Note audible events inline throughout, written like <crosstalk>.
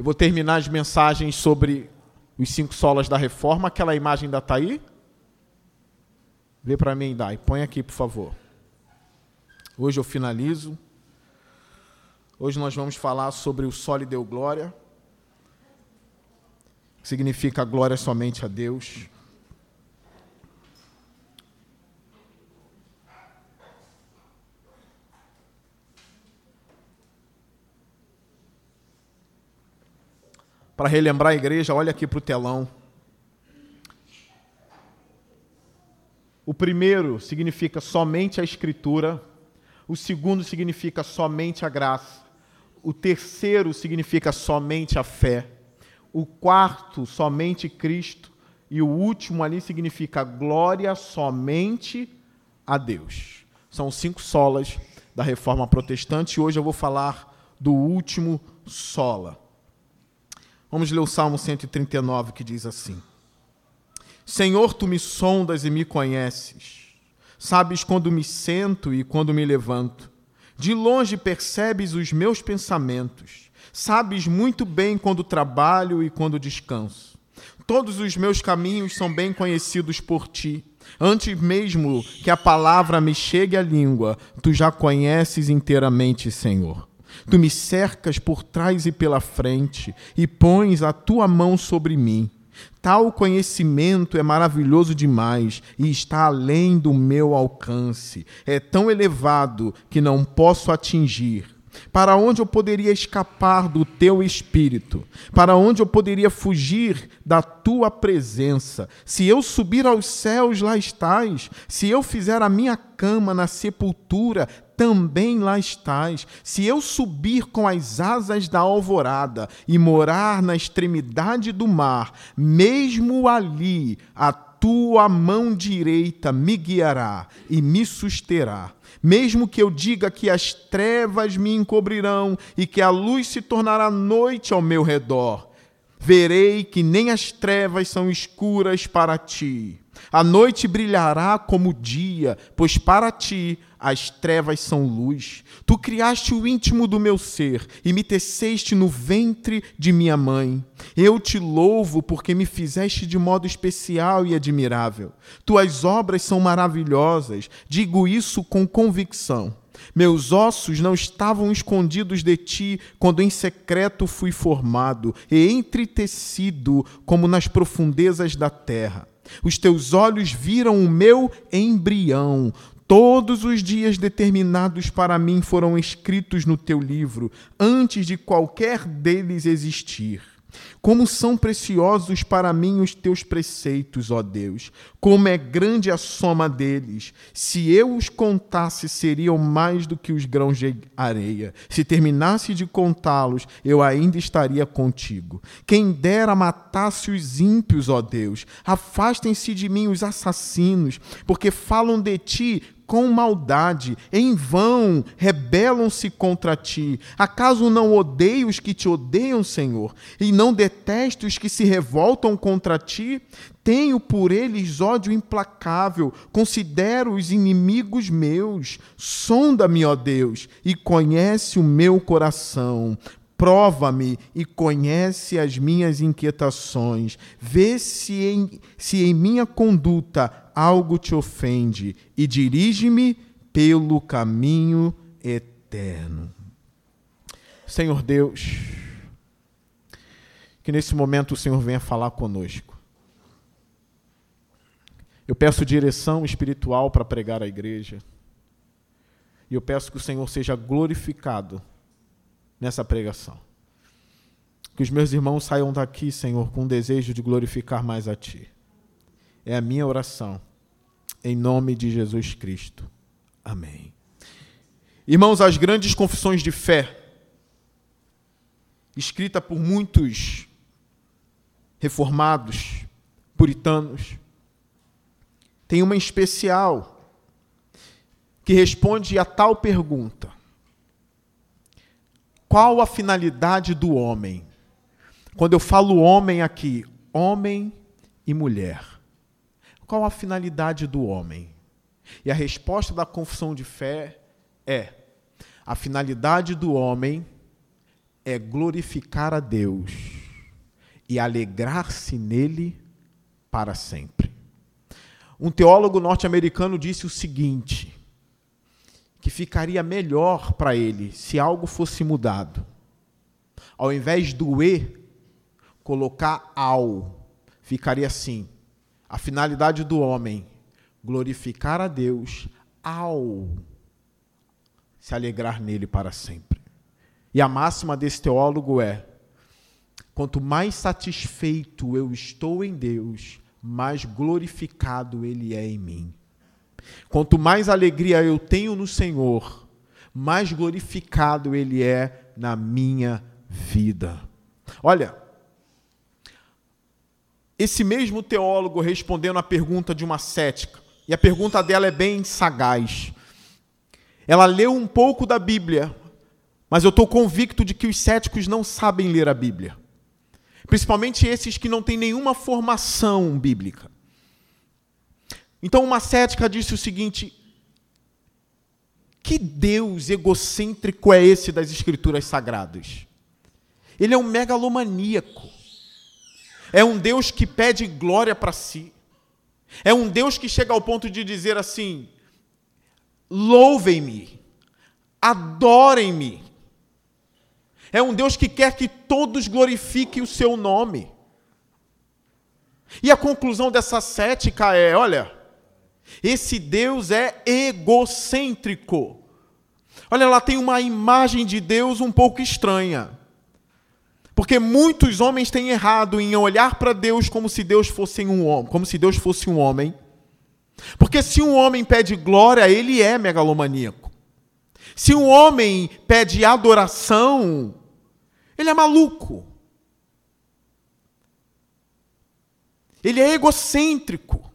Eu vou terminar as mensagens sobre os cinco solas da reforma. Aquela imagem ainda está aí? Vê para mim, Dai. Põe aqui, por favor. Hoje eu finalizo. Hoje nós vamos falar sobre o Sole deu glória. Que significa glória somente a Deus. Para relembrar a igreja, olha aqui para o telão. O primeiro significa somente a Escritura. O segundo significa somente a graça. O terceiro significa somente a fé. O quarto, somente Cristo. E o último ali significa glória somente a Deus. São cinco solas da reforma protestante e hoje eu vou falar do último sola. Vamos ler o Salmo 139 que diz assim: Senhor, tu me sondas e me conheces. Sabes quando me sento e quando me levanto. De longe percebes os meus pensamentos. Sabes muito bem quando trabalho e quando descanso. Todos os meus caminhos são bem conhecidos por ti. Antes mesmo que a palavra me chegue à língua, tu já conheces inteiramente, Senhor. Tu me cercas por trás e pela frente e pões a tua mão sobre mim. Tal conhecimento é maravilhoso demais e está além do meu alcance. É tão elevado que não posso atingir. Para onde eu poderia escapar do teu espírito? Para onde eu poderia fugir da tua presença? Se eu subir aos céus, lá estás. Se eu fizer a minha cama na sepultura, também lá estás. Se eu subir com as asas da alvorada e morar na extremidade do mar, mesmo ali a tua mão direita me guiará e me susterá. Mesmo que eu diga que as trevas me encobrirão e que a luz se tornará noite ao meu redor, verei que nem as trevas são escuras para ti. A noite brilhará como o dia, pois para ti as trevas são luz. Tu criaste o íntimo do meu ser e me teceste no ventre de minha mãe. Eu te louvo porque me fizeste de modo especial e admirável. Tuas obras são maravilhosas, digo isso com convicção. Meus ossos não estavam escondidos de ti quando em secreto fui formado e entretecido como nas profundezas da terra. Os teus olhos viram o meu embrião. Todos os dias determinados para mim foram escritos no teu livro, antes de qualquer deles existir. Como são preciosos para mim os teus preceitos, ó Deus! Como é grande a soma deles! Se eu os contasse, seriam mais do que os grãos de areia. Se terminasse de contá-los, eu ainda estaria contigo. Quem dera matasse os ímpios, ó Deus! Afastem-se de mim os assassinos, porque falam de ti com maldade, em vão rebelam-se contra ti. Acaso não odeio os que te odeiam, Senhor, e não detesto os que se revoltam contra ti? Tenho por eles ódio implacável, considero os inimigos meus. Sonda-me, ó Deus, e conhece o meu coração. Prova-me e conhece as minhas inquietações. Vê se em, se em minha conduta algo te ofende e dirige-me pelo caminho eterno. Senhor Deus, que nesse momento o Senhor venha falar conosco. Eu peço direção espiritual para pregar a igreja. E eu peço que o Senhor seja glorificado nessa pregação. Que os meus irmãos saiam daqui, Senhor, com o desejo de glorificar mais a Ti. É a minha oração, em nome de Jesus Cristo. Amém. Irmãos, as grandes confissões de fé, escrita por muitos reformados, puritanos, tem uma especial que responde a tal pergunta: qual a finalidade do homem? Quando eu falo homem aqui, homem e mulher. Qual a finalidade do homem? E a resposta da confissão de fé é: a finalidade do homem é glorificar a Deus e alegrar-se nele para sempre. Um teólogo norte-americano disse o seguinte: que ficaria melhor para ele se algo fosse mudado. Ao invés do e, colocar ao, ficaria assim: a finalidade do homem, glorificar a Deus ao se alegrar nele para sempre. E a máxima desse teólogo é: quanto mais satisfeito eu estou em Deus, mais glorificado ele é em mim. Quanto mais alegria eu tenho no Senhor, mais glorificado ele é na minha vida. Olha, esse mesmo teólogo respondendo à pergunta de uma cética, e a pergunta dela é bem sagaz. Ela leu um pouco da Bíblia, mas eu estou convicto de que os céticos não sabem ler a Bíblia. Principalmente esses que não têm nenhuma formação bíblica. Então, uma cética disse o seguinte: que Deus egocêntrico é esse das Escrituras Sagradas? Ele é um megalomaníaco. É um Deus que pede glória para si. É um Deus que chega ao ponto de dizer assim: louvem-me, adorem-me. É um Deus que quer que todos glorifiquem o seu nome. E a conclusão dessa cética é: olha, esse Deus é egocêntrico. Olha, ela tem uma imagem de Deus um pouco estranha. Porque muitos homens têm errado em olhar para Deus como se Deus fosse um homem, como se Deus fosse um homem. Porque se um homem pede glória, ele é megalomaníaco. Se um homem pede adoração, ele é maluco. Ele é egocêntrico.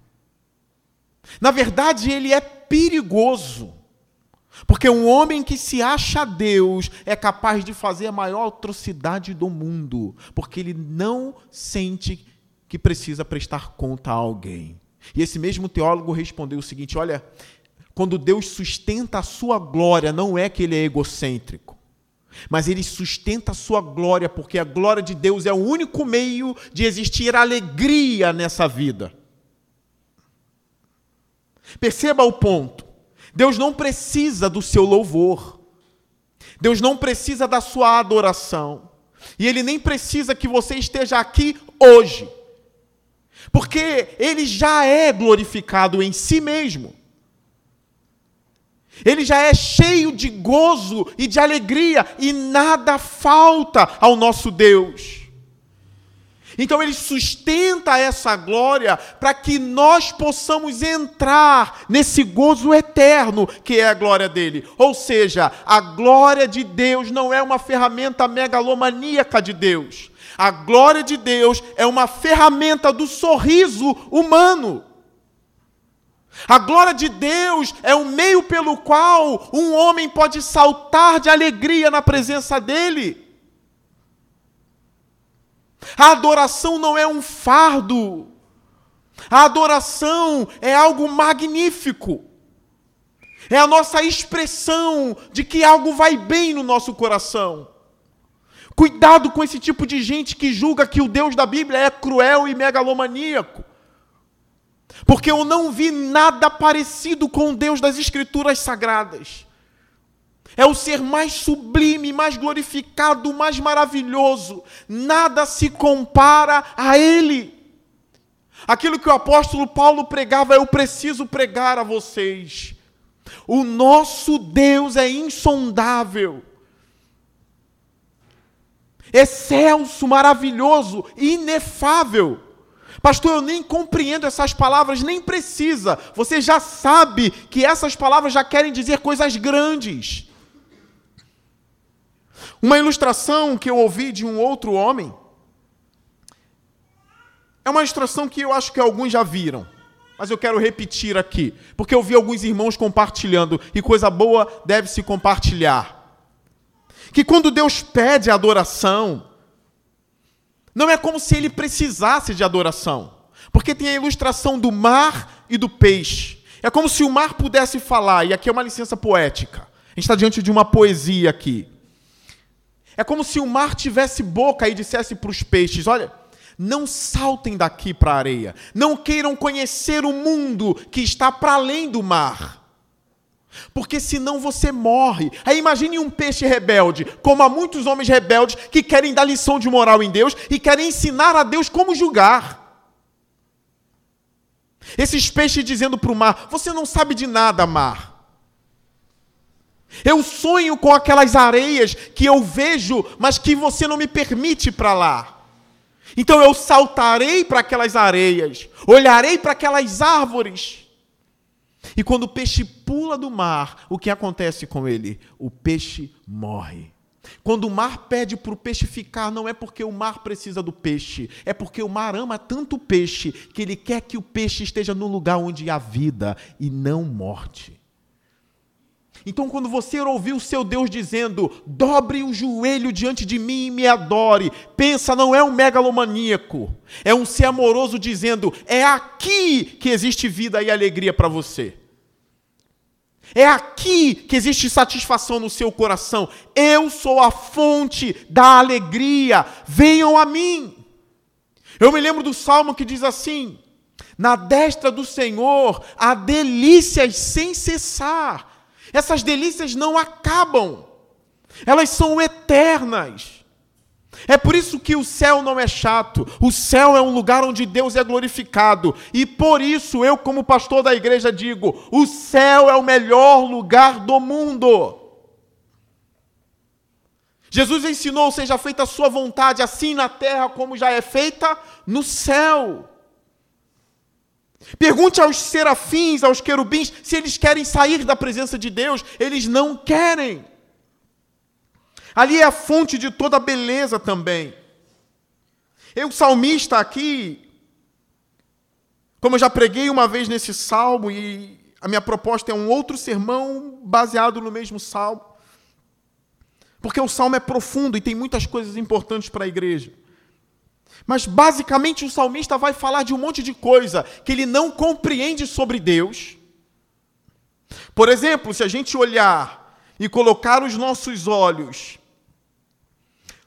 Na verdade, ele é perigoso. Porque um homem que se acha Deus é capaz de fazer a maior atrocidade do mundo, porque ele não sente que precisa prestar conta a alguém. E esse mesmo teólogo respondeu o seguinte: olha, quando Deus sustenta a sua glória, não é que ele é egocêntrico, mas ele sustenta a sua glória, porque a glória de Deus é o único meio de existir alegria nessa vida. Perceba o ponto. Deus não precisa do seu louvor. Deus não precisa da sua adoração. E Ele nem precisa que você esteja aqui hoje. Porque Ele já é glorificado em si mesmo. Ele já é cheio de gozo e de alegria, e nada falta ao nosso Deus. Então ele sustenta essa glória para que nós possamos entrar nesse gozo eterno que é a glória dele. Ou seja, a glória de Deus não é uma ferramenta megalomaníaca de Deus. A glória de Deus é uma ferramenta do sorriso humano. A glória de Deus é o meio pelo qual um homem pode saltar de alegria na presença dele. A adoração não é um fardo. A adoração é algo magnífico. É a nossa expressão de que algo vai bem no nosso coração. Cuidado com esse tipo de gente que julga que o Deus da Bíblia é cruel e megalomaníaco. Porque eu não vi nada parecido com o Deus das Escrituras Sagradas. É o ser mais sublime, mais glorificado, mais maravilhoso. Nada se compara a Ele. Aquilo que o apóstolo Paulo pregava, eu preciso pregar a vocês. O nosso Deus é insondável, excelso, maravilhoso, inefável. Pastor, eu nem compreendo essas palavras, nem precisa. Você já sabe que essas palavras já querem dizer coisas grandes. Uma ilustração que eu ouvi de um outro homem é uma ilustração que eu acho que alguns já viram, mas eu quero repetir aqui, porque eu vi alguns irmãos compartilhando e coisa boa deve se compartilhar. Que quando Deus pede adoração, não é como se ele precisasse de adoração, porque tem a ilustração do mar e do peixe. É como se o mar pudesse falar, e aqui é uma licença poética. A gente está diante de uma poesia aqui. É como se o mar tivesse boca e dissesse para os peixes: Olha, não saltem daqui para a areia, não queiram conhecer o mundo que está para além do mar. Porque senão você morre. Aí imagine um peixe rebelde, como há muitos homens rebeldes que querem dar lição de moral em Deus e querem ensinar a Deus como julgar. Esses peixes dizendo para o mar: Você não sabe de nada, mar. Eu sonho com aquelas areias que eu vejo, mas que você não me permite para lá. Então eu saltarei para aquelas areias, olharei para aquelas árvores. E quando o peixe pula do mar, o que acontece com ele? O peixe morre. Quando o mar pede para o peixe ficar, não é porque o mar precisa do peixe, é porque o mar ama tanto o peixe que ele quer que o peixe esteja no lugar onde há vida e não morte. Então, quando você ouvir o seu Deus dizendo, dobre o joelho diante de mim e me adore, pensa, não é um megalomaníaco, é um ser amoroso dizendo, é aqui que existe vida e alegria para você. É aqui que existe satisfação no seu coração. Eu sou a fonte da alegria. Venham a mim. Eu me lembro do salmo que diz assim: Na destra do Senhor há delícias sem cessar essas delícias não acabam, elas são eternas. É por isso que o céu não é chato, o céu é um lugar onde Deus é glorificado, e por isso eu, como pastor da igreja, digo: o céu é o melhor lugar do mundo. Jesus ensinou: seja feita a sua vontade, assim na terra como já é feita no céu. Pergunte aos serafins, aos querubins, se eles querem sair da presença de Deus. Eles não querem. Ali é a fonte de toda a beleza também. E o salmista aqui, como eu já preguei uma vez nesse salmo, e a minha proposta é um outro sermão baseado no mesmo salmo, porque o salmo é profundo e tem muitas coisas importantes para a igreja. Mas basicamente o salmista vai falar de um monte de coisa que ele não compreende sobre Deus. Por exemplo, se a gente olhar e colocar os nossos olhos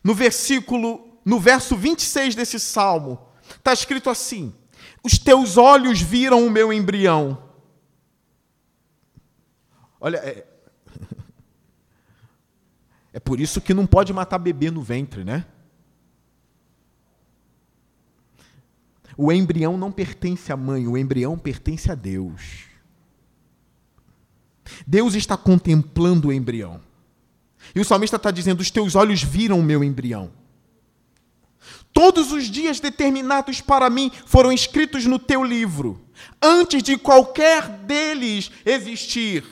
no versículo, no verso 26 desse salmo, está escrito assim: Os teus olhos viram o meu embrião. Olha, é, <laughs> é por isso que não pode matar bebê no ventre, né? O embrião não pertence à mãe, o embrião pertence a Deus. Deus está contemplando o embrião. E o salmista está dizendo: Os teus olhos viram o meu embrião. Todos os dias determinados para mim foram escritos no teu livro, antes de qualquer deles existir.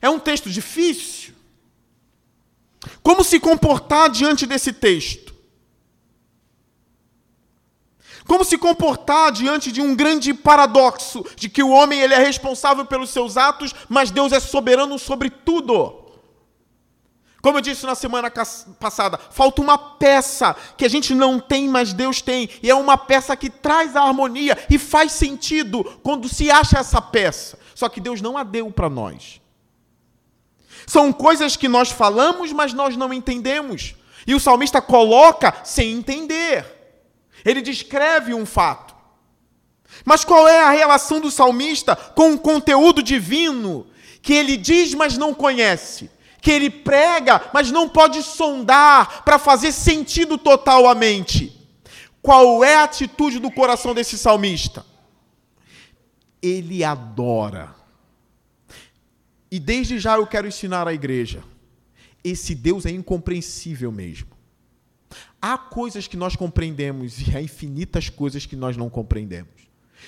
É um texto difícil. Como se comportar diante desse texto? Como se comportar diante de um grande paradoxo de que o homem ele é responsável pelos seus atos, mas Deus é soberano sobre tudo? Como eu disse na semana passada, falta uma peça que a gente não tem, mas Deus tem, e é uma peça que traz a harmonia e faz sentido quando se acha essa peça. Só que Deus não a deu para nós. São coisas que nós falamos, mas nós não entendemos. E o salmista coloca sem entender. Ele descreve um fato. Mas qual é a relação do salmista com o conteúdo divino que ele diz, mas não conhece? Que ele prega, mas não pode sondar para fazer sentido total à mente? Qual é a atitude do coração desse salmista? Ele adora. E desde já eu quero ensinar à igreja: esse Deus é incompreensível mesmo. Há coisas que nós compreendemos e há infinitas coisas que nós não compreendemos.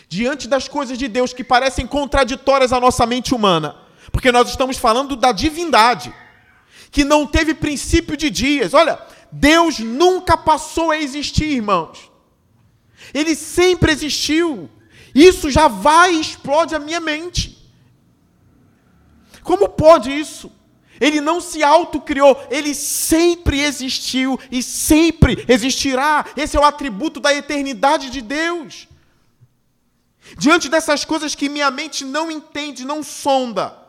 Diante das coisas de Deus que parecem contraditórias à nossa mente humana, porque nós estamos falando da divindade, que não teve princípio de dias. Olha, Deus nunca passou a existir, irmãos. Ele sempre existiu. Isso já vai e explode a minha mente. Como pode isso? Ele não se autocriou, ele sempre existiu e sempre existirá. Esse é o atributo da eternidade de Deus. Diante dessas coisas que minha mente não entende, não sonda,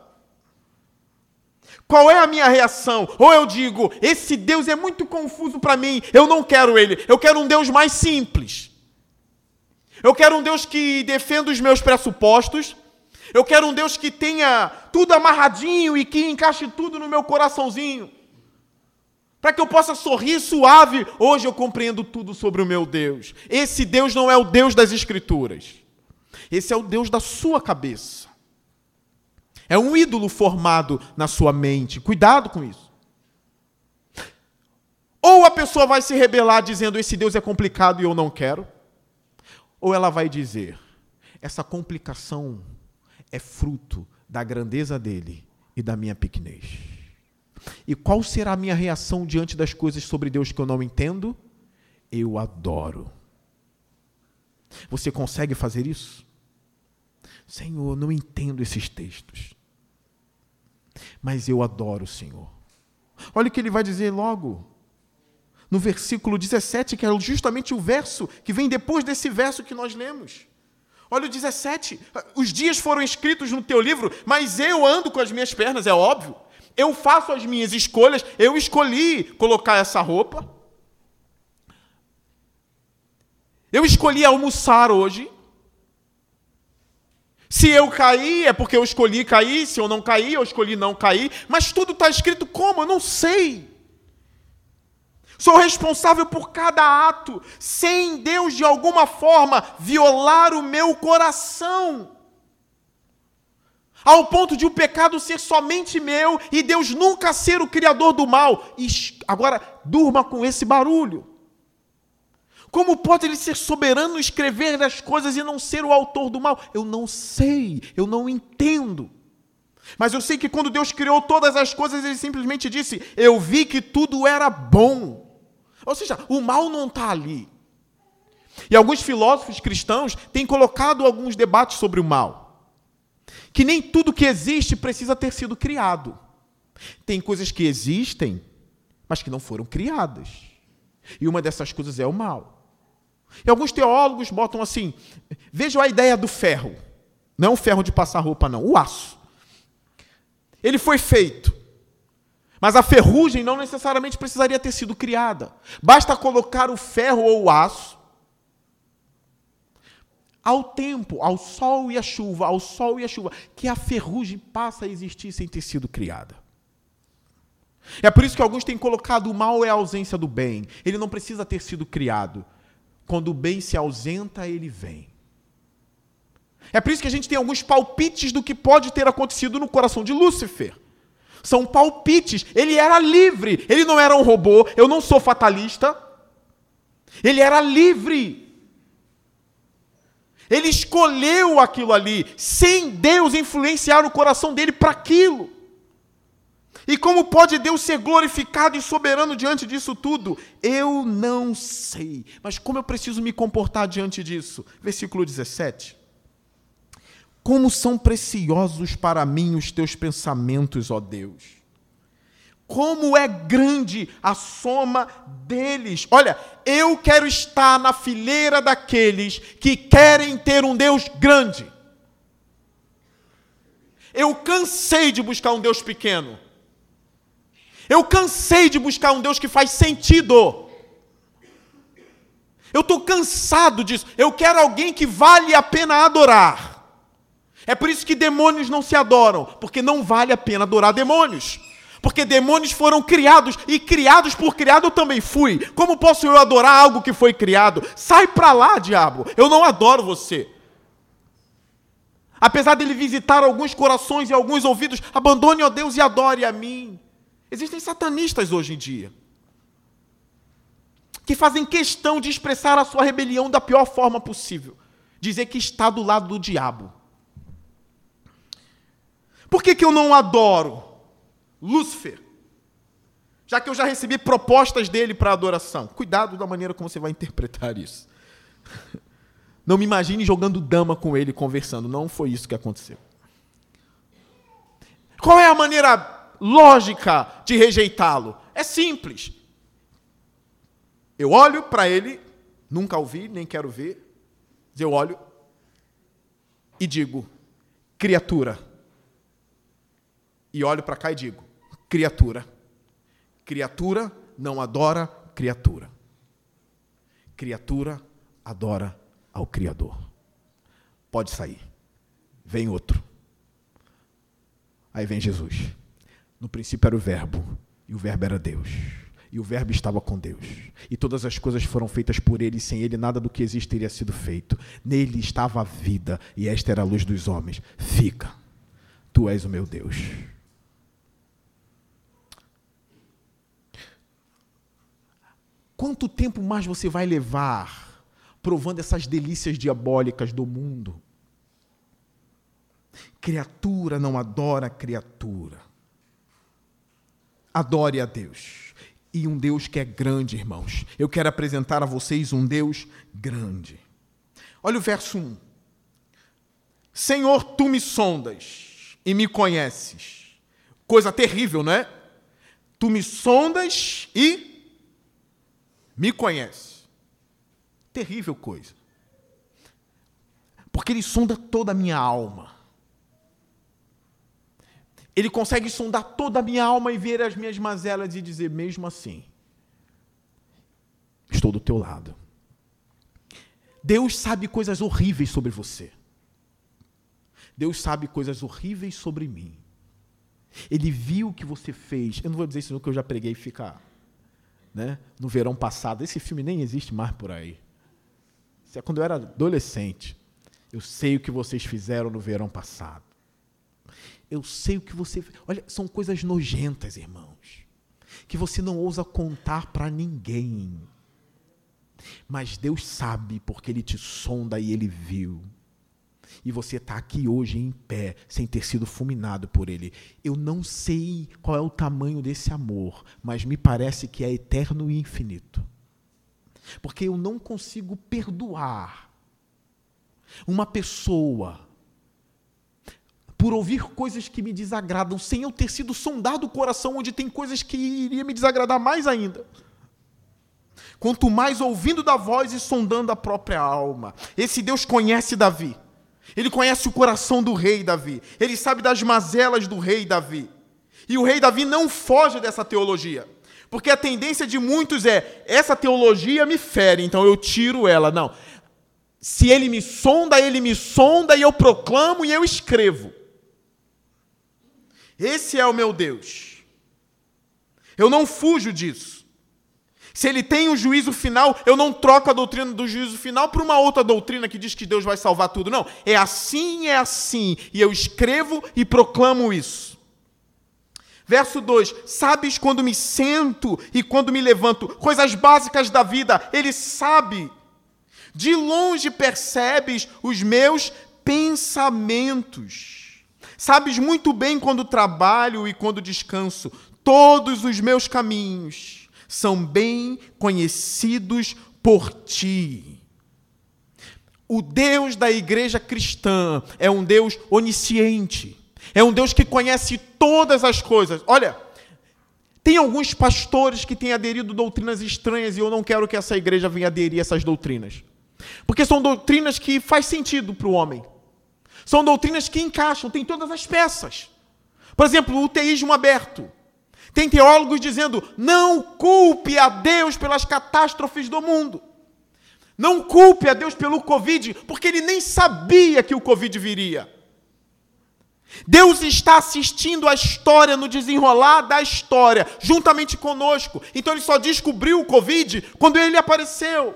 Qual é a minha reação? Ou eu digo, esse Deus é muito confuso para mim, eu não quero ele, eu quero um Deus mais simples. Eu quero um Deus que defenda os meus pressupostos. Eu quero um Deus que tenha tudo amarradinho e que encaixe tudo no meu coraçãozinho. Para que eu possa sorrir suave, hoje eu compreendo tudo sobre o meu Deus. Esse Deus não é o Deus das Escrituras. Esse é o Deus da sua cabeça. É um ídolo formado na sua mente. Cuidado com isso. Ou a pessoa vai se rebelar dizendo: Esse Deus é complicado e eu não quero. Ou ela vai dizer: Essa complicação é fruto da grandeza dele e da minha pequenez. E qual será a minha reação diante das coisas sobre Deus que eu não entendo? Eu adoro. Você consegue fazer isso? Senhor, não entendo esses textos mas eu adoro o Senhor. Olha o que ele vai dizer logo, no versículo 17, que é justamente o verso que vem depois desse verso que nós lemos. Olha o 17. Os dias foram escritos no teu livro, mas eu ando com as minhas pernas, é óbvio. Eu faço as minhas escolhas, eu escolhi colocar essa roupa. Eu escolhi almoçar hoje. Se eu cair, é porque eu escolhi cair. Se eu não cair, eu escolhi não cair. Mas tudo está escrito como? Eu não sei. Sou responsável por cada ato, sem Deus de alguma forma violar o meu coração. Ao ponto de o pecado ser somente meu e Deus nunca ser o criador do mal. E agora, durma com esse barulho. Como pode ele ser soberano, escrever das coisas e não ser o autor do mal? Eu não sei, eu não entendo. Mas eu sei que quando Deus criou todas as coisas, ele simplesmente disse: Eu vi que tudo era bom. Ou seja, o mal não está ali. E alguns filósofos cristãos têm colocado alguns debates sobre o mal. Que nem tudo que existe precisa ter sido criado. Tem coisas que existem, mas que não foram criadas. E uma dessas coisas é o mal. E alguns teólogos botam assim: vejam a ideia do ferro. Não é um ferro de passar roupa, não, o aço. Ele foi feito. Mas a ferrugem não necessariamente precisaria ter sido criada. Basta colocar o ferro ou o aço ao tempo, ao sol e à chuva, ao sol e à chuva, que a ferrugem passa a existir sem ter sido criada. É por isso que alguns têm colocado o mal é a ausência do bem. Ele não precisa ter sido criado. Quando o bem se ausenta, ele vem. É por isso que a gente tem alguns palpites do que pode ter acontecido no coração de Lúcifer. São palpites. Ele era livre. Ele não era um robô. Eu não sou fatalista. Ele era livre. Ele escolheu aquilo ali, sem Deus influenciar o coração dele para aquilo. E como pode Deus ser glorificado e soberano diante disso tudo? Eu não sei. Mas como eu preciso me comportar diante disso? Versículo 17. Como são preciosos para mim os teus pensamentos, ó Deus. Como é grande a soma deles. Olha, eu quero estar na fileira daqueles que querem ter um Deus grande. Eu cansei de buscar um Deus pequeno. Eu cansei de buscar um Deus que faz sentido. Eu estou cansado disso. Eu quero alguém que vale a pena adorar. É por isso que demônios não se adoram, porque não vale a pena adorar demônios. Porque demônios foram criados e criados por criado eu também fui. Como posso eu adorar algo que foi criado? Sai para lá, diabo. Eu não adoro você. Apesar dele visitar alguns corações e alguns ouvidos, abandone, ó Deus, e adore a mim. Existem satanistas hoje em dia que fazem questão de expressar a sua rebelião da pior forma possível dizer que está do lado do diabo. Por que, que eu não adoro Lúcifer? Já que eu já recebi propostas dele para adoração. Cuidado da maneira como você vai interpretar isso. <laughs> Não me imagine jogando dama com ele conversando. Não foi isso que aconteceu. Qual é a maneira lógica de rejeitá-lo. É simples. Eu olho para ele, nunca ouvi, nem quero ver. Eu olho e digo, criatura. E olho para cá e digo, criatura. Criatura não adora criatura. Criatura adora ao Criador. Pode sair. Vem outro. Aí vem Jesus. No princípio era o Verbo, e o Verbo era Deus. E o Verbo estava com Deus. E todas as coisas foram feitas por ele, e sem ele nada do que existe teria sido feito. Nele estava a vida, e esta era a luz dos homens. Fica, tu és o meu Deus. Quanto tempo mais você vai levar provando essas delícias diabólicas do mundo? Criatura não adora criatura. Adore a Deus. E um Deus que é grande, irmãos. Eu quero apresentar a vocês um Deus grande. Olha o verso 1. Senhor, tu me sondas e me conheces. Coisa terrível, não é? Tu me sondas e me conheces. Terrível coisa. Porque ele sonda toda a minha alma. Ele consegue sondar toda a minha alma e ver as minhas mazelas e dizer, mesmo assim, estou do teu lado. Deus sabe coisas horríveis sobre você. Deus sabe coisas horríveis sobre mim. Ele viu o que você fez. Eu não vou dizer isso no que eu já preguei ficar né, no verão passado. Esse filme nem existe mais por aí. Isso é quando eu era adolescente. Eu sei o que vocês fizeram no verão passado. Eu sei o que você. Olha, são coisas nojentas, irmãos, que você não ousa contar para ninguém. Mas Deus sabe, porque Ele te sonda e Ele viu. E você está aqui hoje em pé, sem ter sido fulminado por Ele. Eu não sei qual é o tamanho desse amor, mas me parece que é eterno e infinito. Porque eu não consigo perdoar uma pessoa por ouvir coisas que me desagradam, sem eu ter sido sondado o coração onde tem coisas que iria me desagradar mais ainda. Quanto mais ouvindo da voz e sondando a própria alma. Esse Deus conhece Davi. Ele conhece o coração do rei Davi. Ele sabe das mazelas do rei Davi. E o rei Davi não foge dessa teologia. Porque a tendência de muitos é: essa teologia me fere, então eu tiro ela. Não. Se ele me sonda, ele me sonda e eu proclamo e eu escrevo. Esse é o meu Deus. Eu não fujo disso. Se ele tem o um juízo final, eu não troco a doutrina do juízo final por uma outra doutrina que diz que Deus vai salvar tudo. Não. É assim, é assim. E eu escrevo e proclamo isso. Verso 2: Sabes quando me sento e quando me levanto, coisas básicas da vida, ele sabe. De longe percebes os meus pensamentos. Sabes muito bem quando trabalho e quando descanso. Todos os meus caminhos são bem conhecidos por ti. O Deus da igreja cristã é um Deus onisciente. É um Deus que conhece todas as coisas. Olha, tem alguns pastores que têm aderido doutrinas estranhas e eu não quero que essa igreja venha aderir a essas doutrinas. Porque são doutrinas que faz sentido para o homem. São doutrinas que encaixam, tem todas as peças. Por exemplo, o teísmo aberto. Tem teólogos dizendo: não culpe a Deus pelas catástrofes do mundo. Não culpe a Deus pelo Covid, porque ele nem sabia que o Covid viria. Deus está assistindo a história no desenrolar da história, juntamente conosco. Então ele só descobriu o Covid quando ele apareceu.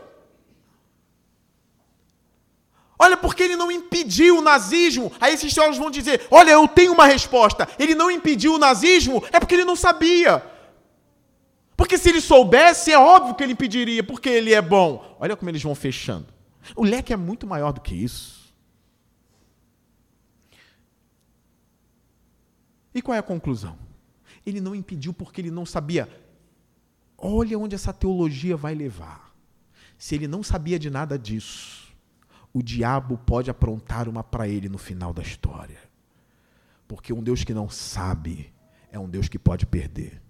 Olha, porque ele não impediu o nazismo. Aí esses teólogos vão dizer: olha, eu tenho uma resposta. Ele não impediu o nazismo, é porque ele não sabia. Porque se ele soubesse, é óbvio que ele impediria, porque ele é bom. Olha como eles vão fechando. O leque é muito maior do que isso. E qual é a conclusão? Ele não impediu porque ele não sabia. Olha onde essa teologia vai levar. Se ele não sabia de nada disso, o diabo pode aprontar uma para ele no final da história. Porque um Deus que não sabe é um Deus que pode perder.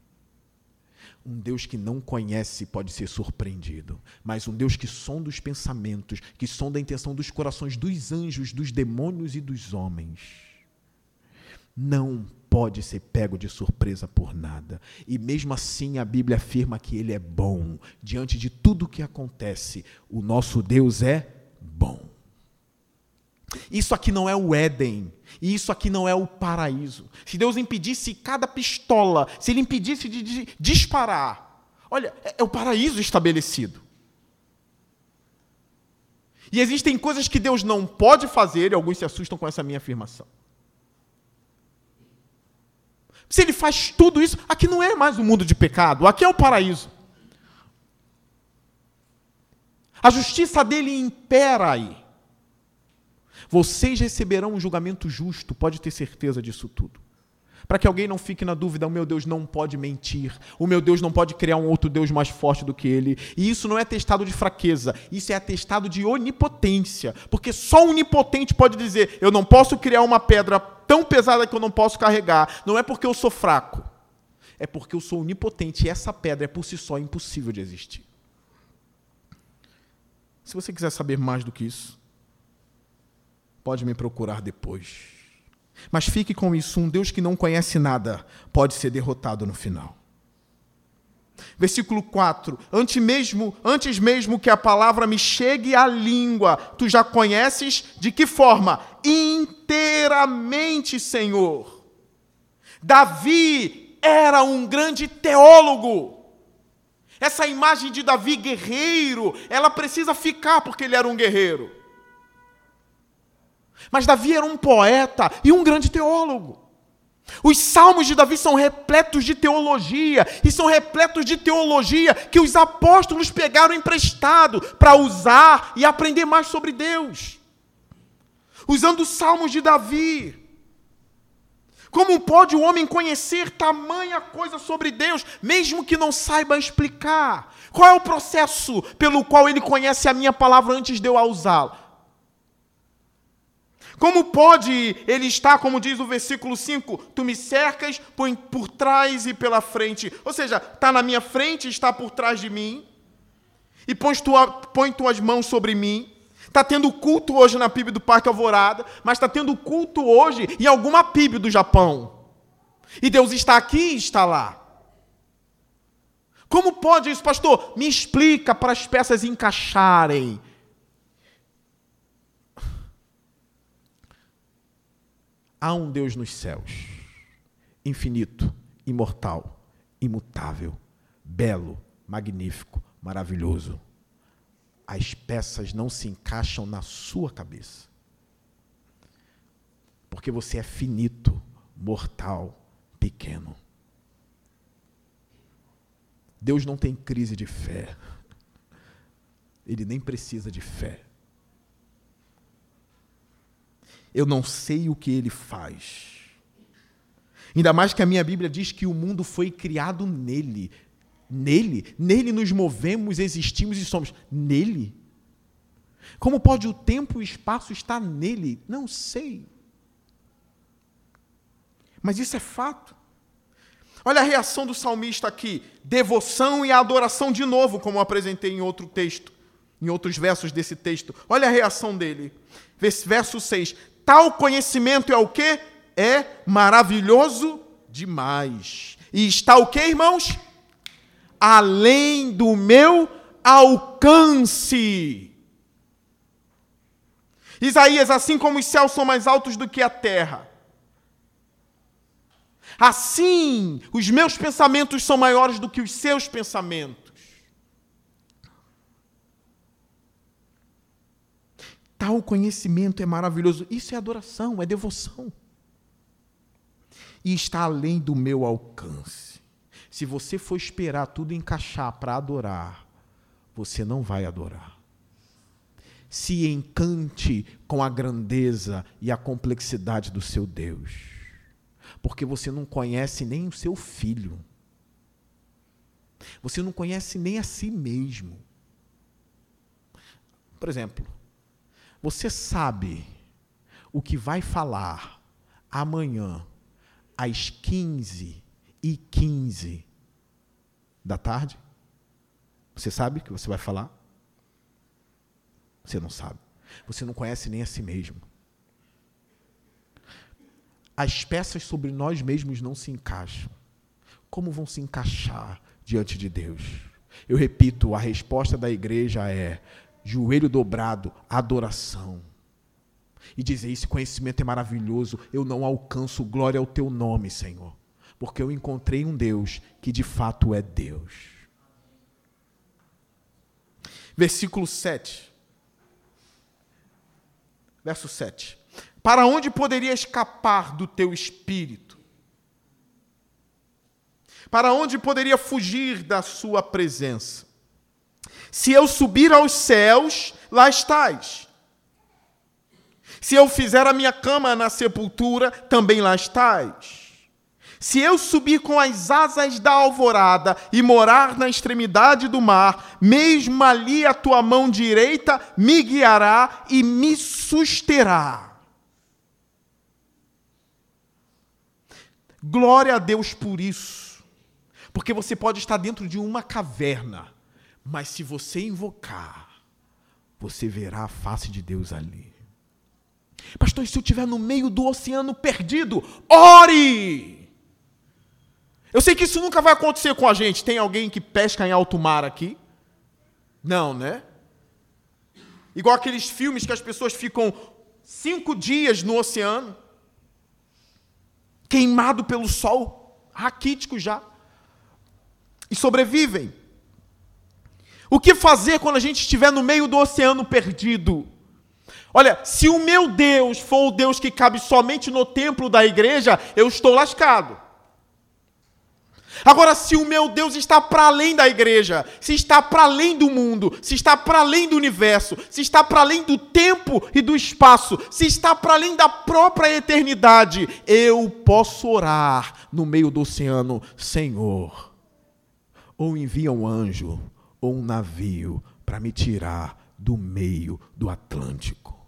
Um Deus que não conhece pode ser surpreendido, mas um Deus que sonda os pensamentos, que sonda a intenção dos corações dos anjos, dos demônios e dos homens, não pode ser pego de surpresa por nada. E mesmo assim a Bíblia afirma que ele é bom. Diante de tudo o que acontece, o nosso Deus é bom. Isso aqui não é o Éden. E isso aqui não é o paraíso. Se Deus impedisse cada pistola, se Ele impedisse de disparar, olha, é, é o paraíso estabelecido. E existem coisas que Deus não pode fazer, e alguns se assustam com essa minha afirmação. Se Ele faz tudo isso, aqui não é mais um mundo de pecado, aqui é o paraíso. A justiça dele impera aí. Vocês receberão um julgamento justo, pode ter certeza disso tudo. Para que alguém não fique na dúvida, o meu Deus não pode mentir, o meu Deus não pode criar um outro Deus mais forte do que ele. E isso não é atestado de fraqueza, isso é atestado de onipotência. Porque só onipotente pode dizer: eu não posso criar uma pedra tão pesada que eu não posso carregar. Não é porque eu sou fraco, é porque eu sou onipotente e essa pedra é por si só impossível de existir. Se você quiser saber mais do que isso, pode me procurar depois. Mas fique com isso: um Deus que não conhece nada pode ser derrotado no final. Versículo 4: antes mesmo, antes mesmo que a palavra me chegue à língua, tu já conheces de que forma? Inteiramente, Senhor. Davi era um grande teólogo. Essa imagem de Davi guerreiro, ela precisa ficar porque ele era um guerreiro. Mas Davi era um poeta e um grande teólogo. Os salmos de Davi são repletos de teologia, e são repletos de teologia que os apóstolos pegaram emprestado para usar e aprender mais sobre Deus. Usando os salmos de Davi. Como pode o homem conhecer tamanha coisa sobre Deus, mesmo que não saiba explicar? Qual é o processo pelo qual ele conhece a minha palavra antes de eu a usá-la? Como pode ele estar, como diz o versículo 5, tu me cercas por, por trás e pela frente? Ou seja, está na minha frente, está por trás de mim, e põe, tua, põe tuas mãos sobre mim. Está tendo culto hoje na PIB do Parque Alvorada, mas está tendo culto hoje em alguma PIB do Japão. E Deus está aqui e está lá. Como pode isso, pastor? Me explica para as peças encaixarem. Há um Deus nos céus, infinito, imortal, imutável, belo, magnífico, maravilhoso. As peças não se encaixam na sua cabeça. Porque você é finito, mortal, pequeno. Deus não tem crise de fé. Ele nem precisa de fé. Eu não sei o que ele faz. Ainda mais que a minha Bíblia diz que o mundo foi criado nele. Nele? Nele nos movemos, existimos e somos. Nele? Como pode o tempo e o espaço estar nele? Não sei. Mas isso é fato. Olha a reação do salmista aqui: devoção e adoração de novo, como apresentei em outro texto, em outros versos desse texto. Olha a reação dele. Verso 6: Tal conhecimento é o que? É maravilhoso demais. E está o que, irmãos? Além do meu alcance. Isaías, assim como os céus são mais altos do que a terra, assim os meus pensamentos são maiores do que os seus pensamentos. Tal conhecimento é maravilhoso. Isso é adoração, é devoção. E está além do meu alcance. Se você for esperar tudo encaixar para adorar, você não vai adorar. Se encante com a grandeza e a complexidade do seu Deus, porque você não conhece nem o seu filho. Você não conhece nem a si mesmo. Por exemplo, você sabe o que vai falar amanhã, às 15 e 15 da tarde? Você sabe o que você vai falar? Você não sabe. Você não conhece nem a si mesmo. as peças sobre nós mesmos não se encaixam, como vão se encaixar diante de Deus? Eu repito, a resposta da igreja é joelho dobrado, adoração. E dizer: Esse conhecimento é maravilhoso, eu não alcanço glória ao teu nome, Senhor, porque eu encontrei um Deus que de fato é Deus. Versículo 7. Verso 7. Para onde poderia escapar do teu espírito? Para onde poderia fugir da sua presença? Se eu subir aos céus, lá estás. Se eu fizer a minha cama na sepultura, também lá estás. Se eu subir com as asas da alvorada e morar na extremidade do mar, mesmo ali a tua mão direita me guiará e me susterá. Glória a Deus por isso. Porque você pode estar dentro de uma caverna, mas se você invocar, você verá a face de Deus ali. Pastor, e se eu estiver no meio do oceano perdido, ore! Eu sei que isso nunca vai acontecer com a gente. Tem alguém que pesca em alto mar aqui? Não, né? Igual aqueles filmes que as pessoas ficam cinco dias no oceano queimado pelo sol, raquítico já, e sobrevivem. O que fazer quando a gente estiver no meio do oceano perdido? Olha, se o meu Deus for o Deus que cabe somente no templo da igreja, eu estou lascado. Agora, se o meu Deus está para além da igreja, se está para além do mundo, se está para além do universo, se está para além do tempo e do espaço, se está para além da própria eternidade, eu posso orar no meio do oceano, Senhor. Ou envia um anjo ou um navio para me tirar do meio do Atlântico.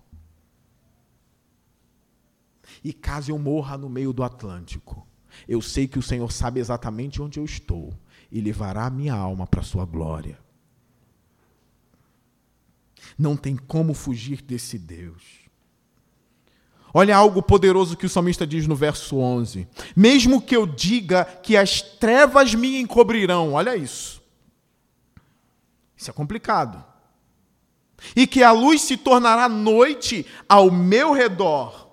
E caso eu morra no meio do Atlântico, eu sei que o Senhor sabe exatamente onde eu estou e levará a minha alma para a sua glória. Não tem como fugir desse Deus. Olha algo poderoso que o salmista diz no verso 11: Mesmo que eu diga que as trevas me encobrirão, olha isso. Isso é complicado. E que a luz se tornará noite ao meu redor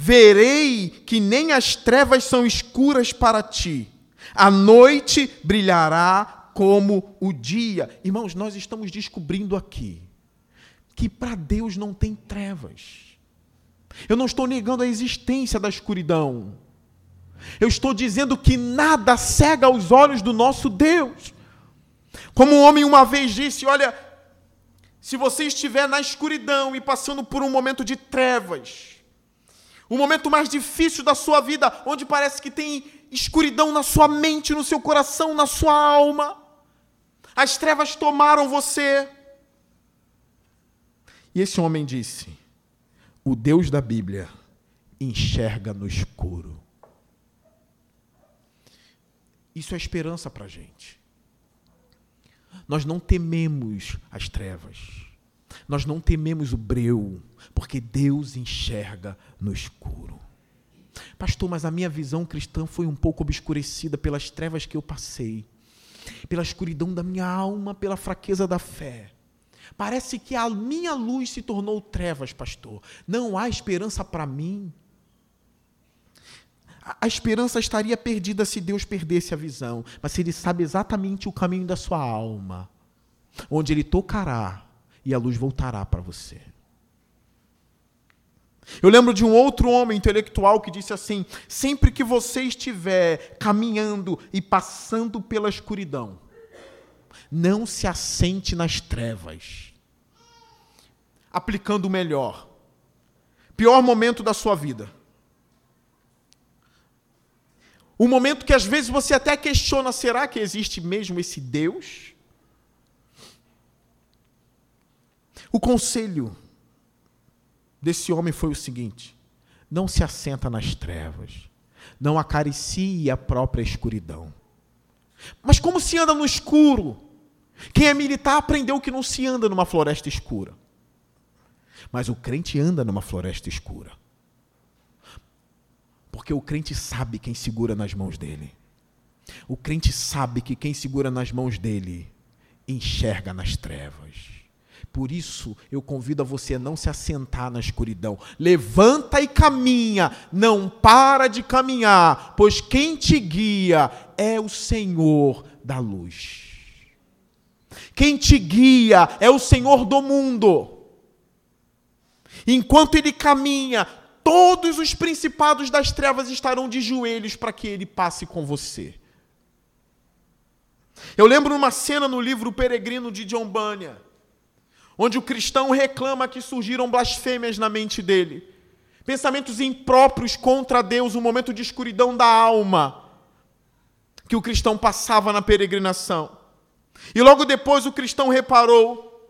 Verei que nem as trevas são escuras para ti. A noite brilhará como o dia. Irmãos, nós estamos descobrindo aqui que para Deus não tem trevas. Eu não estou negando a existência da escuridão. Eu estou dizendo que nada cega os olhos do nosso Deus. Como um homem uma vez disse: Olha, se você estiver na escuridão e passando por um momento de trevas, o momento mais difícil da sua vida, onde parece que tem escuridão na sua mente, no seu coração, na sua alma. As trevas tomaram você. E esse homem disse: O Deus da Bíblia enxerga no escuro. Isso é esperança para a gente. Nós não tememos as trevas. Nós não tememos o breu, porque Deus enxerga no escuro. Pastor, mas a minha visão cristã foi um pouco obscurecida pelas trevas que eu passei, pela escuridão da minha alma, pela fraqueza da fé. Parece que a minha luz se tornou trevas, pastor. Não há esperança para mim. A esperança estaria perdida se Deus perdesse a visão, mas Ele sabe exatamente o caminho da sua alma, onde Ele tocará e a luz voltará para você. Eu lembro de um outro homem intelectual que disse assim: sempre que você estiver caminhando e passando pela escuridão, não se assente nas trevas. Aplicando o melhor. Pior momento da sua vida. O momento que às vezes você até questiona: será que existe mesmo esse Deus? O conselho desse homem foi o seguinte: não se assenta nas trevas, não acaricie a própria escuridão. Mas como se anda no escuro? Quem é militar aprendeu que não se anda numa floresta escura. Mas o crente anda numa floresta escura. Porque o crente sabe quem segura nas mãos dele. O crente sabe que quem segura nas mãos dele enxerga nas trevas. Por isso, eu convido a você a não se assentar na escuridão. Levanta e caminha, não para de caminhar, pois quem te guia é o Senhor da luz. Quem te guia é o Senhor do mundo. Enquanto ele caminha, todos os principados das trevas estarão de joelhos para que ele passe com você. Eu lembro uma cena no livro Peregrino de John Bunyan, onde o cristão reclama que surgiram blasfêmias na mente dele, pensamentos impróprios contra Deus, um momento de escuridão da alma que o cristão passava na peregrinação. E logo depois o cristão reparou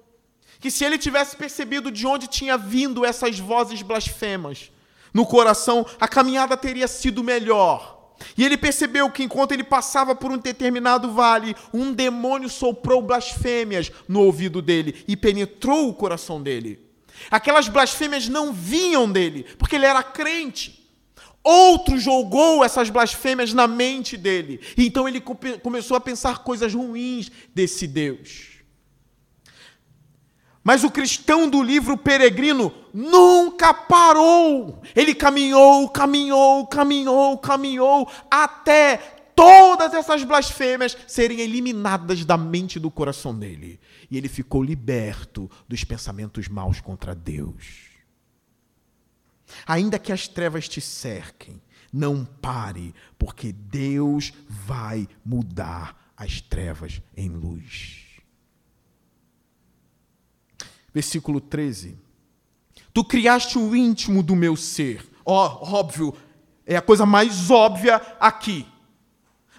que se ele tivesse percebido de onde tinha vindo essas vozes blasfemas no coração, a caminhada teria sido melhor. E ele percebeu que enquanto ele passava por um determinado vale, um demônio soprou blasfêmias no ouvido dele e penetrou o coração dele. Aquelas blasfêmias não vinham dele, porque ele era crente. Outro jogou essas blasfêmias na mente dele. Então ele começou a pensar coisas ruins desse Deus. Mas o cristão do livro Peregrino nunca parou. Ele caminhou, caminhou, caminhou, caminhou, até todas essas blasfêmias serem eliminadas da mente e do coração dele. E ele ficou liberto dos pensamentos maus contra Deus. Ainda que as trevas te cerquem, não pare, porque Deus vai mudar as trevas em luz. Versículo 13. Tu criaste o íntimo do meu ser. Ó, oh, óbvio, é a coisa mais óbvia aqui.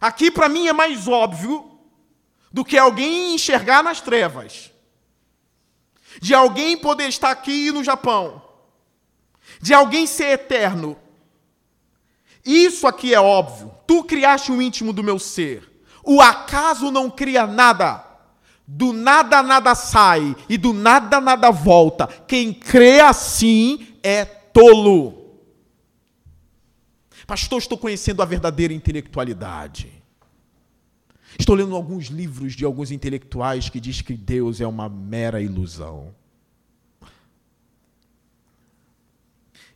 Aqui para mim é mais óbvio do que alguém enxergar nas trevas. De alguém poder estar aqui no Japão. De alguém ser eterno. Isso aqui é óbvio. Tu criaste o íntimo do meu ser. O acaso não cria nada. Do nada nada sai e do nada nada volta. Quem crê assim é tolo. Pastor, estou conhecendo a verdadeira intelectualidade. Estou lendo alguns livros de alguns intelectuais que diz que Deus é uma mera ilusão.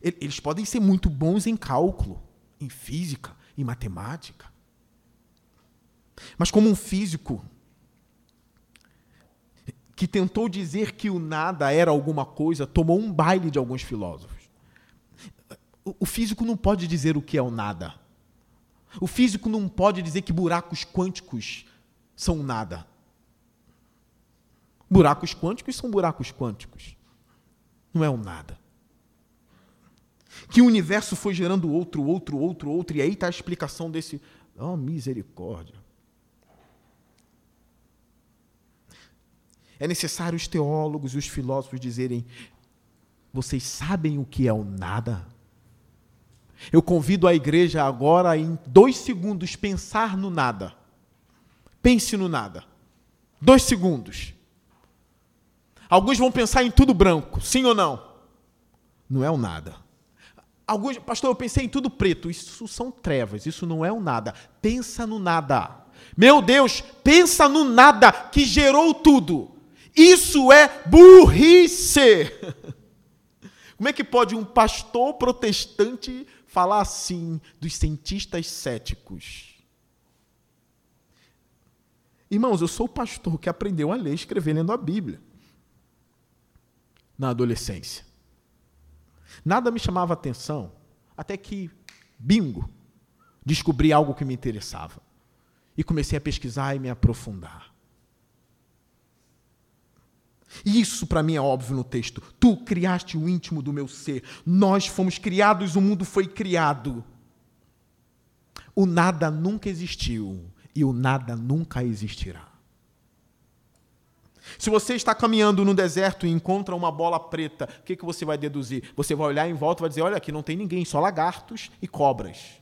Eles podem ser muito bons em cálculo, em física, em matemática. Mas como um físico que tentou dizer que o nada era alguma coisa, tomou um baile de alguns filósofos. O físico não pode dizer o que é o nada. O físico não pode dizer que buracos quânticos são nada. Buracos quânticos são buracos quânticos. Não é o nada. Que o universo foi gerando outro, outro, outro, outro, e aí está a explicação desse. Oh, misericórdia. É necessário os teólogos e os filósofos dizerem: vocês sabem o que é o nada? Eu convido a igreja agora, em dois segundos, pensar no nada. Pense no nada. Dois segundos. Alguns vão pensar em tudo branco, sim ou não? Não é o nada. Alguns, pastor, eu pensei em tudo preto. Isso são trevas, isso não é o nada. Pensa no nada. Meu Deus, pensa no nada que gerou tudo. Isso é burrice. <laughs> Como é que pode um pastor protestante falar assim dos cientistas céticos? Irmãos, eu sou o pastor que aprendeu a ler e escrever lendo a Bíblia na adolescência. Nada me chamava atenção, até que, bingo, descobri algo que me interessava. E comecei a pesquisar e me aprofundar. Isso para mim é óbvio no texto. Tu criaste o íntimo do meu ser. Nós fomos criados, o mundo foi criado. O nada nunca existiu e o nada nunca existirá. Se você está caminhando no deserto e encontra uma bola preta, o que, que você vai deduzir? Você vai olhar em volta e vai dizer: olha, aqui não tem ninguém, só lagartos e cobras.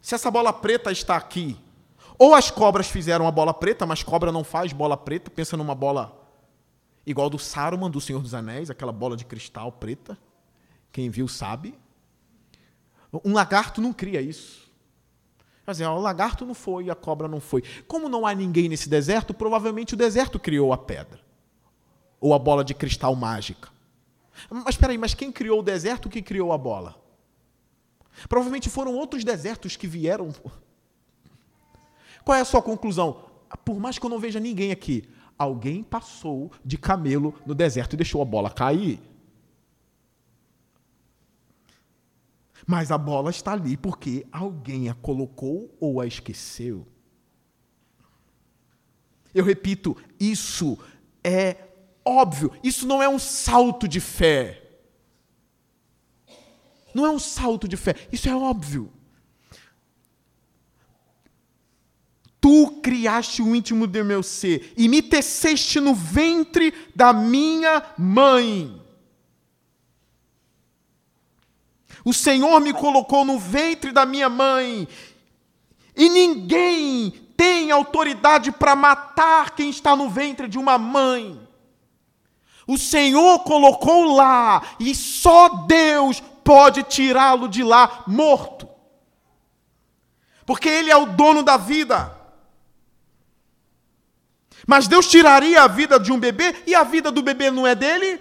Se essa bola preta está aqui, ou as cobras fizeram a bola preta, mas cobra não faz bola preta, pensa numa bola igual do Saruman do Senhor dos Anéis, aquela bola de cristal preta. Quem viu sabe. Um lagarto não cria isso. Quer dizer, o lagarto não foi a cobra não foi. Como não há ninguém nesse deserto, provavelmente o deserto criou a pedra. Ou a bola de cristal mágica. Mas espera aí, mas quem criou o deserto que criou a bola? Provavelmente foram outros desertos que vieram. Qual é a sua conclusão? Por mais que eu não veja ninguém aqui, alguém passou de camelo no deserto e deixou a bola cair. Mas a bola está ali porque alguém a colocou ou a esqueceu. Eu repito, isso é óbvio, isso não é um salto de fé. Não é um salto de fé, isso é óbvio. Tu criaste o íntimo do meu ser e me teceste no ventre da minha mãe. O Senhor me colocou no ventre da minha mãe. E ninguém tem autoridade para matar quem está no ventre de uma mãe. O Senhor colocou lá e só Deus pode tirá-lo de lá morto. Porque Ele é o dono da vida. Mas Deus tiraria a vida de um bebê e a vida do bebê não é dele?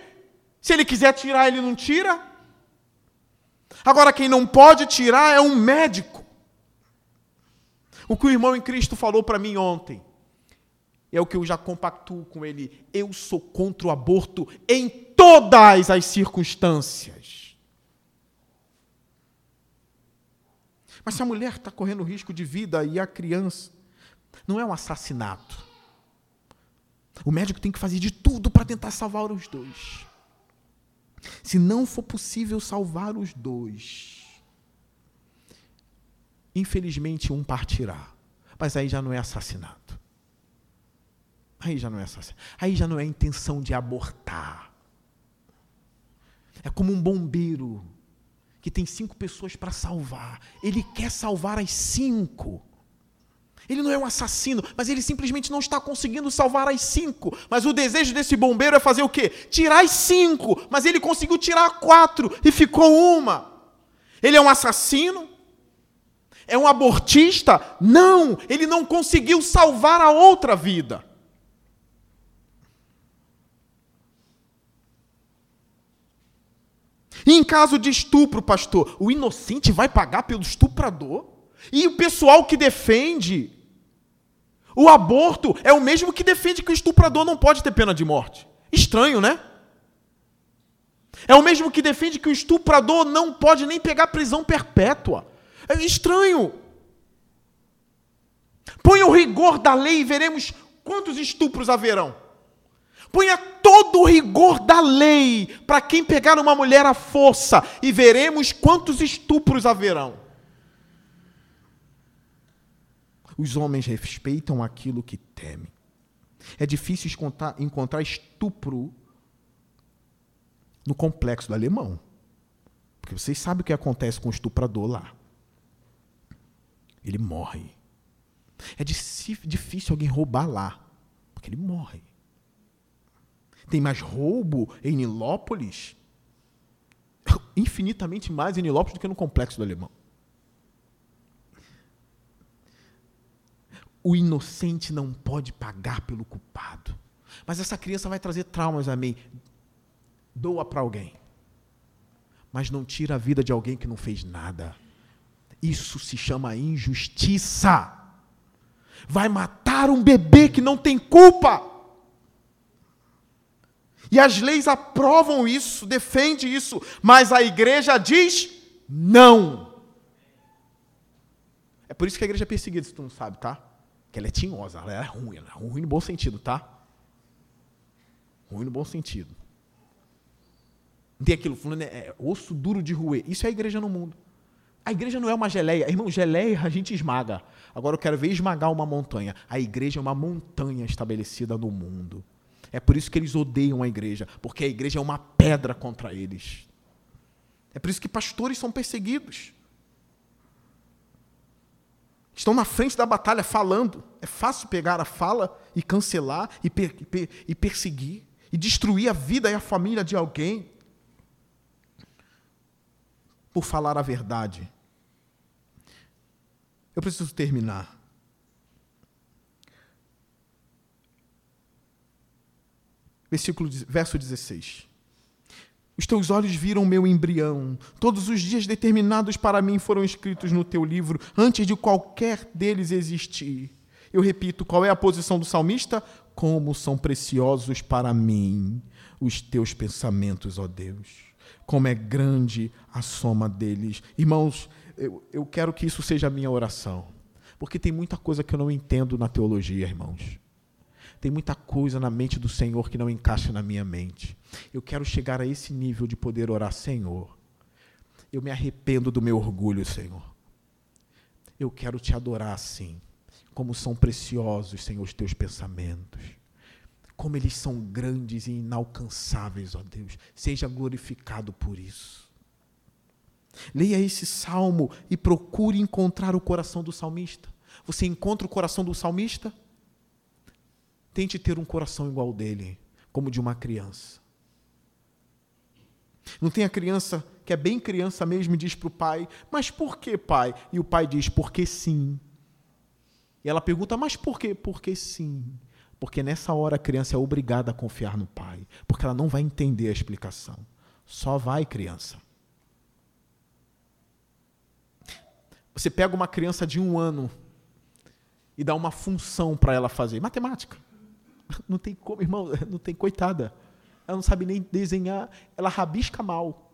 Se Ele quiser tirar, Ele não tira? Agora, quem não pode tirar é um médico. O que o irmão em Cristo falou para mim ontem é o que eu já compactuo com ele. Eu sou contra o aborto em todas as circunstâncias. Mas se a mulher está correndo risco de vida e a criança, não é um assassinato. O médico tem que fazer de tudo para tentar salvar os dois. Se não for possível salvar os dois, infelizmente um partirá. Mas aí já não é assassinato. Aí já não é assassinato. Aí já não é intenção de abortar. É como um bombeiro que tem cinco pessoas para salvar. Ele quer salvar as cinco. Ele não é um assassino, mas ele simplesmente não está conseguindo salvar as cinco. Mas o desejo desse bombeiro é fazer o quê? Tirar as cinco. Mas ele conseguiu tirar quatro e ficou uma. Ele é um assassino? É um abortista? Não, ele não conseguiu salvar a outra vida. E em caso de estupro, pastor, o inocente vai pagar pelo estuprador? E o pessoal que defende o aborto é o mesmo que defende que o estuprador não pode ter pena de morte. Estranho, né? É o mesmo que defende que o estuprador não pode nem pegar prisão perpétua. É estranho. Põe o rigor da lei e veremos quantos estupros haverão. Ponha todo o rigor da lei para quem pegar uma mulher à força e veremos quantos estupros haverão. Os homens respeitam aquilo que temem. É difícil encontrar estupro no complexo do alemão. Porque vocês sabem o que acontece com o estuprador lá. Ele morre. É difícil alguém roubar lá, porque ele morre. Tem mais roubo em Nilópolis, <laughs> infinitamente mais em Nilópolis do que no complexo do alemão. O inocente não pode pagar pelo culpado. Mas essa criança vai trazer traumas a mim. Doa para alguém. Mas não tira a vida de alguém que não fez nada. Isso se chama injustiça. Vai matar um bebê que não tem culpa. E as leis aprovam isso, defende isso, mas a igreja diz não. É por isso que a igreja é perseguida, se tu não sabe, tá? Que ela é tinhosa, ela é ruim, ela é ruim no bom sentido, tá? Ruim no bom sentido. Não tem aquilo, falando, é osso duro de roer. Isso é a igreja no mundo. A igreja não é uma geleia. Irmão, geleia a gente esmaga. Agora eu quero ver esmagar uma montanha. A igreja é uma montanha estabelecida no mundo. É por isso que eles odeiam a igreja, porque a igreja é uma pedra contra eles. É por isso que pastores são perseguidos. Estão na frente da batalha falando. É fácil pegar a fala e cancelar e, per, e, perseguir e destruir a vida e a família de alguém por falar a verdade Eu preciso terminar. Versículo, verso 16. Os teus olhos viram meu embrião. Todos os dias determinados para mim foram escritos no teu livro, antes de qualquer deles existir. Eu repito, qual é a posição do salmista? Como são preciosos para mim os teus pensamentos, ó Deus. Como é grande a soma deles. Irmãos, eu, eu quero que isso seja a minha oração. Porque tem muita coisa que eu não entendo na teologia, irmãos. Tem muita coisa na mente do Senhor que não encaixa na minha mente. Eu quero chegar a esse nível de poder orar, Senhor. Eu me arrependo do meu orgulho, Senhor. Eu quero te adorar assim. Como são preciosos, Senhor, os teus pensamentos. Como eles são grandes e inalcançáveis, ó Deus. Seja glorificado por isso. Leia esse salmo e procure encontrar o coração do salmista. Você encontra o coração do salmista? Tente ter um coração igual ao dele, como de uma criança. Não tem a criança que é bem criança mesmo e diz para o pai: Mas por que, pai? E o pai diz: Porque sim. E ela pergunta: Mas por quê? Porque sim. Porque nessa hora a criança é obrigada a confiar no pai, porque ela não vai entender a explicação. Só vai, criança. Você pega uma criança de um ano e dá uma função para ela fazer. Matemática. <laughs> Não tem como, irmão, <laughs> não tem coitada. Ela não sabe nem desenhar, ela rabisca mal.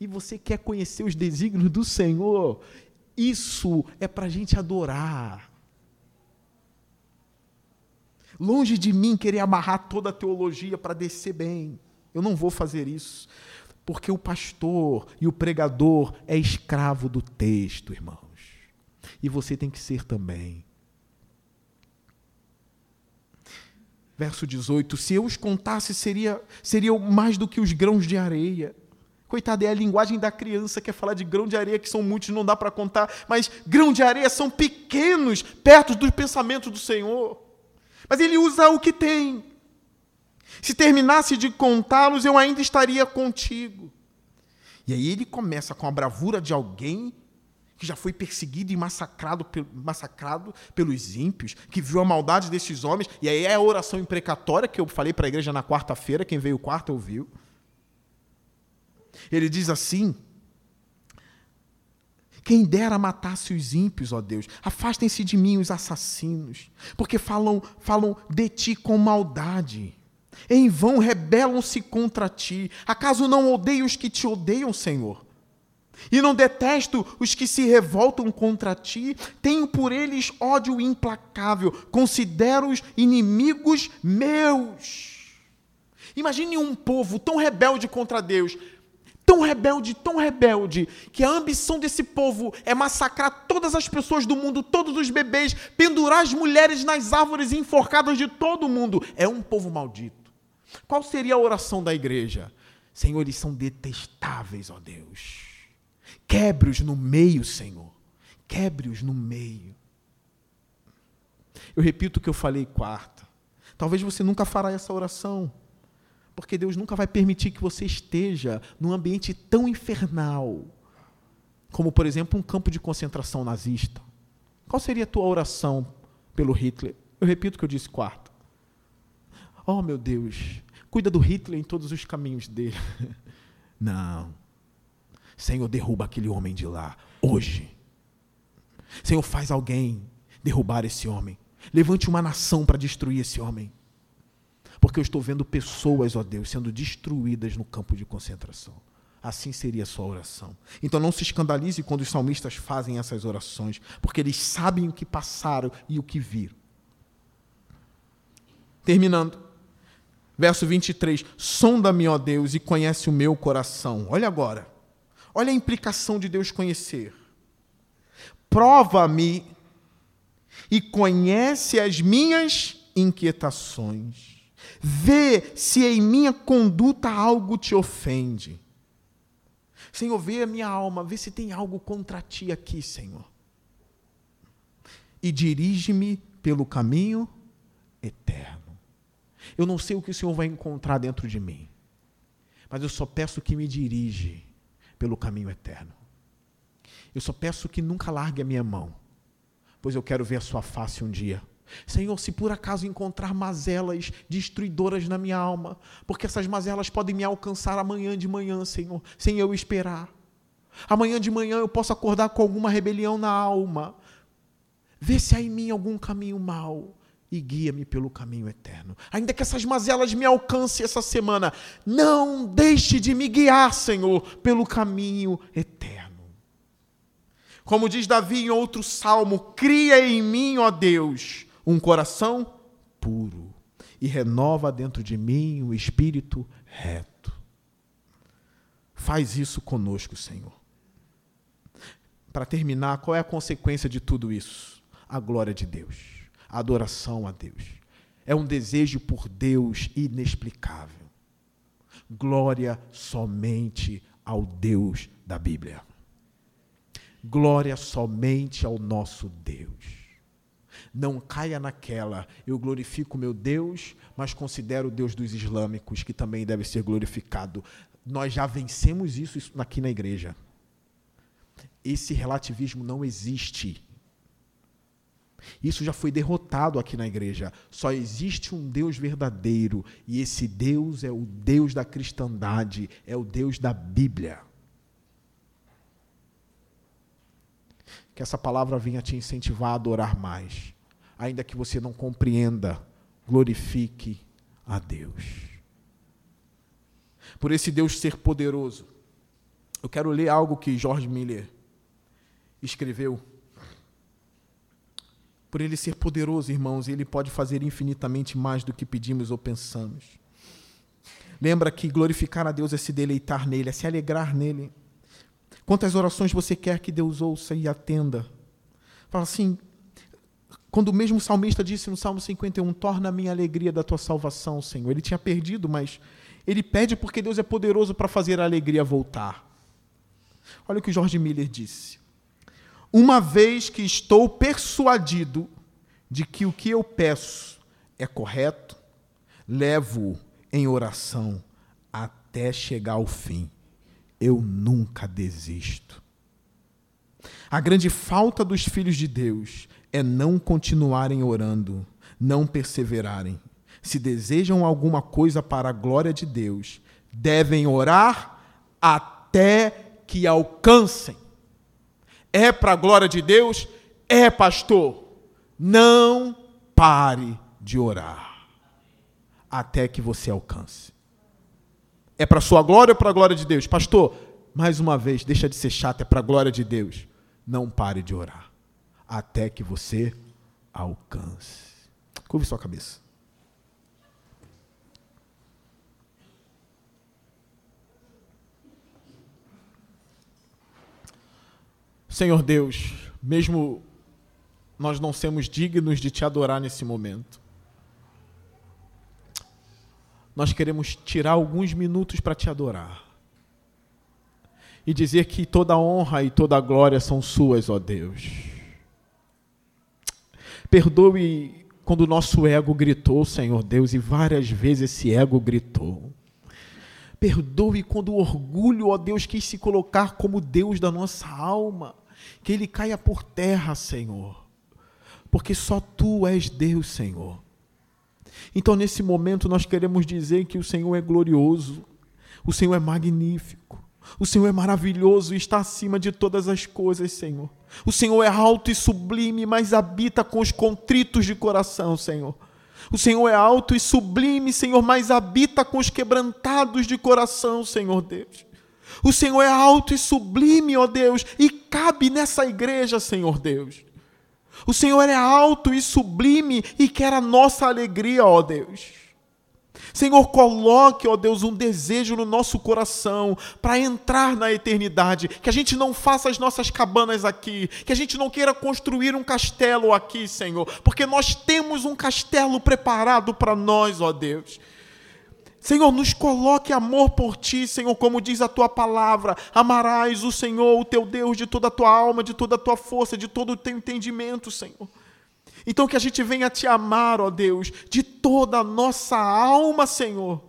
E você quer conhecer os desígnios do Senhor? Isso é para a gente adorar. Longe de mim querer amarrar toda a teologia para descer bem. Eu não vou fazer isso. Porque o pastor e o pregador é escravo do texto, irmãos. E você tem que ser também. Verso 18: Se eu os contasse, seria, seriam mais do que os grãos de areia. Coitado, é a linguagem da criança que é falar de grão de areia, que são muitos, não dá para contar, mas grão de areia são pequenos, perto dos pensamentos do Senhor. Mas ele usa o que tem. Se terminasse de contá-los, eu ainda estaria contigo. E aí ele começa com a bravura de alguém que já foi perseguido e massacrado, massacrado pelos ímpios, que viu a maldade desses homens, e aí é a oração imprecatória que eu falei para a igreja na quarta-feira, quem veio quarta ouviu. Ele diz assim: Quem dera matasse os ímpios, ó Deus, afastem-se de mim os assassinos, porque falam, falam de ti com maldade. Em vão rebelam-se contra ti. Acaso não odeio os que te odeiam, Senhor? E não detesto os que se revoltam contra ti, tenho por eles ódio implacável, considero-os inimigos meus. Imagine um povo tão rebelde contra Deus, tão rebelde, tão rebelde, que a ambição desse povo é massacrar todas as pessoas do mundo, todos os bebês, pendurar as mulheres nas árvores enforcadas de todo mundo. É um povo maldito. Qual seria a oração da igreja? Senhor, eles são detestáveis, ó Deus Quebre-os no meio, Senhor. Quebre-os no meio. Eu repito o que eu falei quarta. Talvez você nunca fará essa oração, porque Deus nunca vai permitir que você esteja num ambiente tão infernal, como, por exemplo, um campo de concentração nazista. Qual seria a tua oração pelo Hitler? Eu repito o que eu disse quarta. Oh, meu Deus, cuida do Hitler em todos os caminhos dele. <laughs> Não. Senhor, derruba aquele homem de lá, hoje. Senhor, faz alguém derrubar esse homem. Levante uma nação para destruir esse homem. Porque eu estou vendo pessoas, ó Deus, sendo destruídas no campo de concentração. Assim seria a sua oração. Então não se escandalize quando os salmistas fazem essas orações, porque eles sabem o que passaram e o que viram. Terminando. Verso 23. Sonda-me, ó Deus, e conhece o meu coração. Olha agora. Olha a implicação de Deus conhecer. Prova-me e conhece as minhas inquietações. Vê se em minha conduta algo te ofende. Senhor, vê a minha alma, vê se tem algo contra ti aqui, Senhor. E dirige-me pelo caminho eterno. Eu não sei o que o Senhor vai encontrar dentro de mim, mas eu só peço que me dirige pelo caminho eterno. Eu só peço que nunca largue a minha mão, pois eu quero ver a sua face um dia. Senhor, se por acaso encontrar mazelas destruidoras na minha alma, porque essas mazelas podem me alcançar amanhã de manhã, Senhor, sem eu esperar. Amanhã de manhã eu posso acordar com alguma rebelião na alma. Vê se há em mim algum caminho mau e guia-me pelo caminho eterno. Ainda que essas mazelas me alcancem essa semana, não deixe de me guiar, Senhor, pelo caminho eterno. Como diz Davi em outro salmo: cria em mim, ó Deus, um coração puro e renova dentro de mim um espírito reto. Faz isso conosco, Senhor. Para terminar, qual é a consequência de tudo isso? A glória de Deus, a adoração a Deus. É um desejo por Deus inexplicável. Glória somente ao Deus da Bíblia. Glória somente ao nosso Deus. Não caia naquela, eu glorifico meu Deus, mas considero o Deus dos islâmicos, que também deve ser glorificado. Nós já vencemos isso aqui na igreja. Esse relativismo não existe. Isso já foi derrotado aqui na igreja. Só existe um Deus verdadeiro, e esse Deus é o Deus da cristandade, é o Deus da Bíblia. Que essa palavra venha te incentivar a adorar mais ainda que você não compreenda, glorifique a Deus. Por esse Deus ser poderoso, eu quero ler algo que George Miller escreveu. Por ele ser poderoso, irmãos, ele pode fazer infinitamente mais do que pedimos ou pensamos. Lembra que glorificar a Deus é se deleitar nele, é se alegrar nele. Quantas orações você quer que Deus ouça e atenda? Fala assim: quando o mesmo salmista disse no Salmo 51, torna a minha alegria da tua salvação, Senhor. Ele tinha perdido, mas ele pede porque Deus é poderoso para fazer a alegria voltar. Olha o que Jorge Miller disse. Uma vez que estou persuadido de que o que eu peço é correto, levo em oração até chegar ao fim. Eu nunca desisto. A grande falta dos filhos de Deus é não continuarem orando, não perseverarem. Se desejam alguma coisa para a glória de Deus, devem orar até que alcancem. É para a glória de Deus? É, pastor. Não pare de orar até que você alcance. É para a sua glória ou para a glória de Deus? Pastor, mais uma vez, deixa de ser chato, é para a glória de Deus. Não pare de orar até que você alcance. Curve sua cabeça. Senhor Deus, mesmo nós não sermos dignos de te adorar nesse momento, nós queremos tirar alguns minutos para te adorar e dizer que toda honra e toda glória são suas, ó Deus. Perdoe quando o nosso ego gritou, Senhor Deus, e várias vezes esse ego gritou. Perdoe quando o orgulho, ó Deus, quis se colocar como Deus da nossa alma, que ele caia por terra, Senhor, porque só tu és Deus, Senhor. Então, nesse momento, nós queremos dizer que o Senhor é glorioso, o Senhor é magnífico, o Senhor é maravilhoso e está acima de todas as coisas, Senhor. O Senhor é alto e sublime, mas habita com os contritos de coração, Senhor. O Senhor é alto e sublime, Senhor, mas habita com os quebrantados de coração, Senhor Deus. O Senhor é alto e sublime, ó Deus, e cabe nessa igreja, Senhor Deus. O Senhor é alto e sublime e quer a nossa alegria, ó Deus. Senhor, coloque, ó Deus, um desejo no nosso coração para entrar na eternidade. Que a gente não faça as nossas cabanas aqui. Que a gente não queira construir um castelo aqui, Senhor. Porque nós temos um castelo preparado para nós, ó Deus. Senhor, nos coloque amor por ti, Senhor, como diz a tua palavra. Amarás o Senhor, o teu Deus, de toda a tua alma, de toda a tua força, de todo o teu entendimento, Senhor. Então que a gente venha te amar, ó Deus, de toda a nossa alma, Senhor.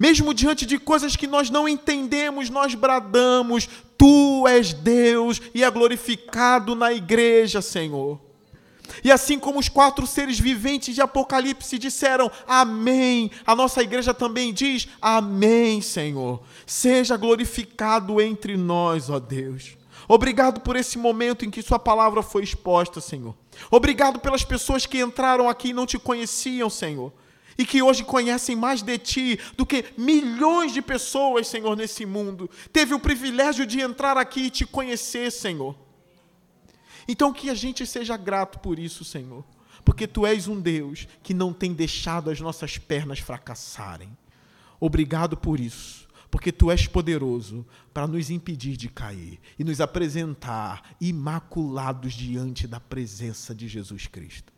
Mesmo diante de coisas que nós não entendemos, nós bradamos: Tu és Deus e é glorificado na igreja, Senhor. E assim como os quatro seres viventes de Apocalipse disseram amém, a nossa igreja também diz amém, Senhor. Seja glorificado entre nós, ó Deus. Obrigado por esse momento em que Sua palavra foi exposta, Senhor. Obrigado pelas pessoas que entraram aqui e não te conheciam, Senhor. E que hoje conhecem mais de Ti do que milhões de pessoas, Senhor, nesse mundo. Teve o privilégio de entrar aqui e te conhecer, Senhor. Então que a gente seja grato por isso, Senhor. Porque Tu és um Deus que não tem deixado as nossas pernas fracassarem. Obrigado por isso porque tu és poderoso para nos impedir de cair e nos apresentar imaculados diante da presença de Jesus Cristo.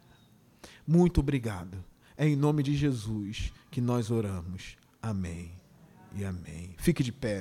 Muito obrigado. É em nome de Jesus que nós oramos. Amém e amém. Fique de pé.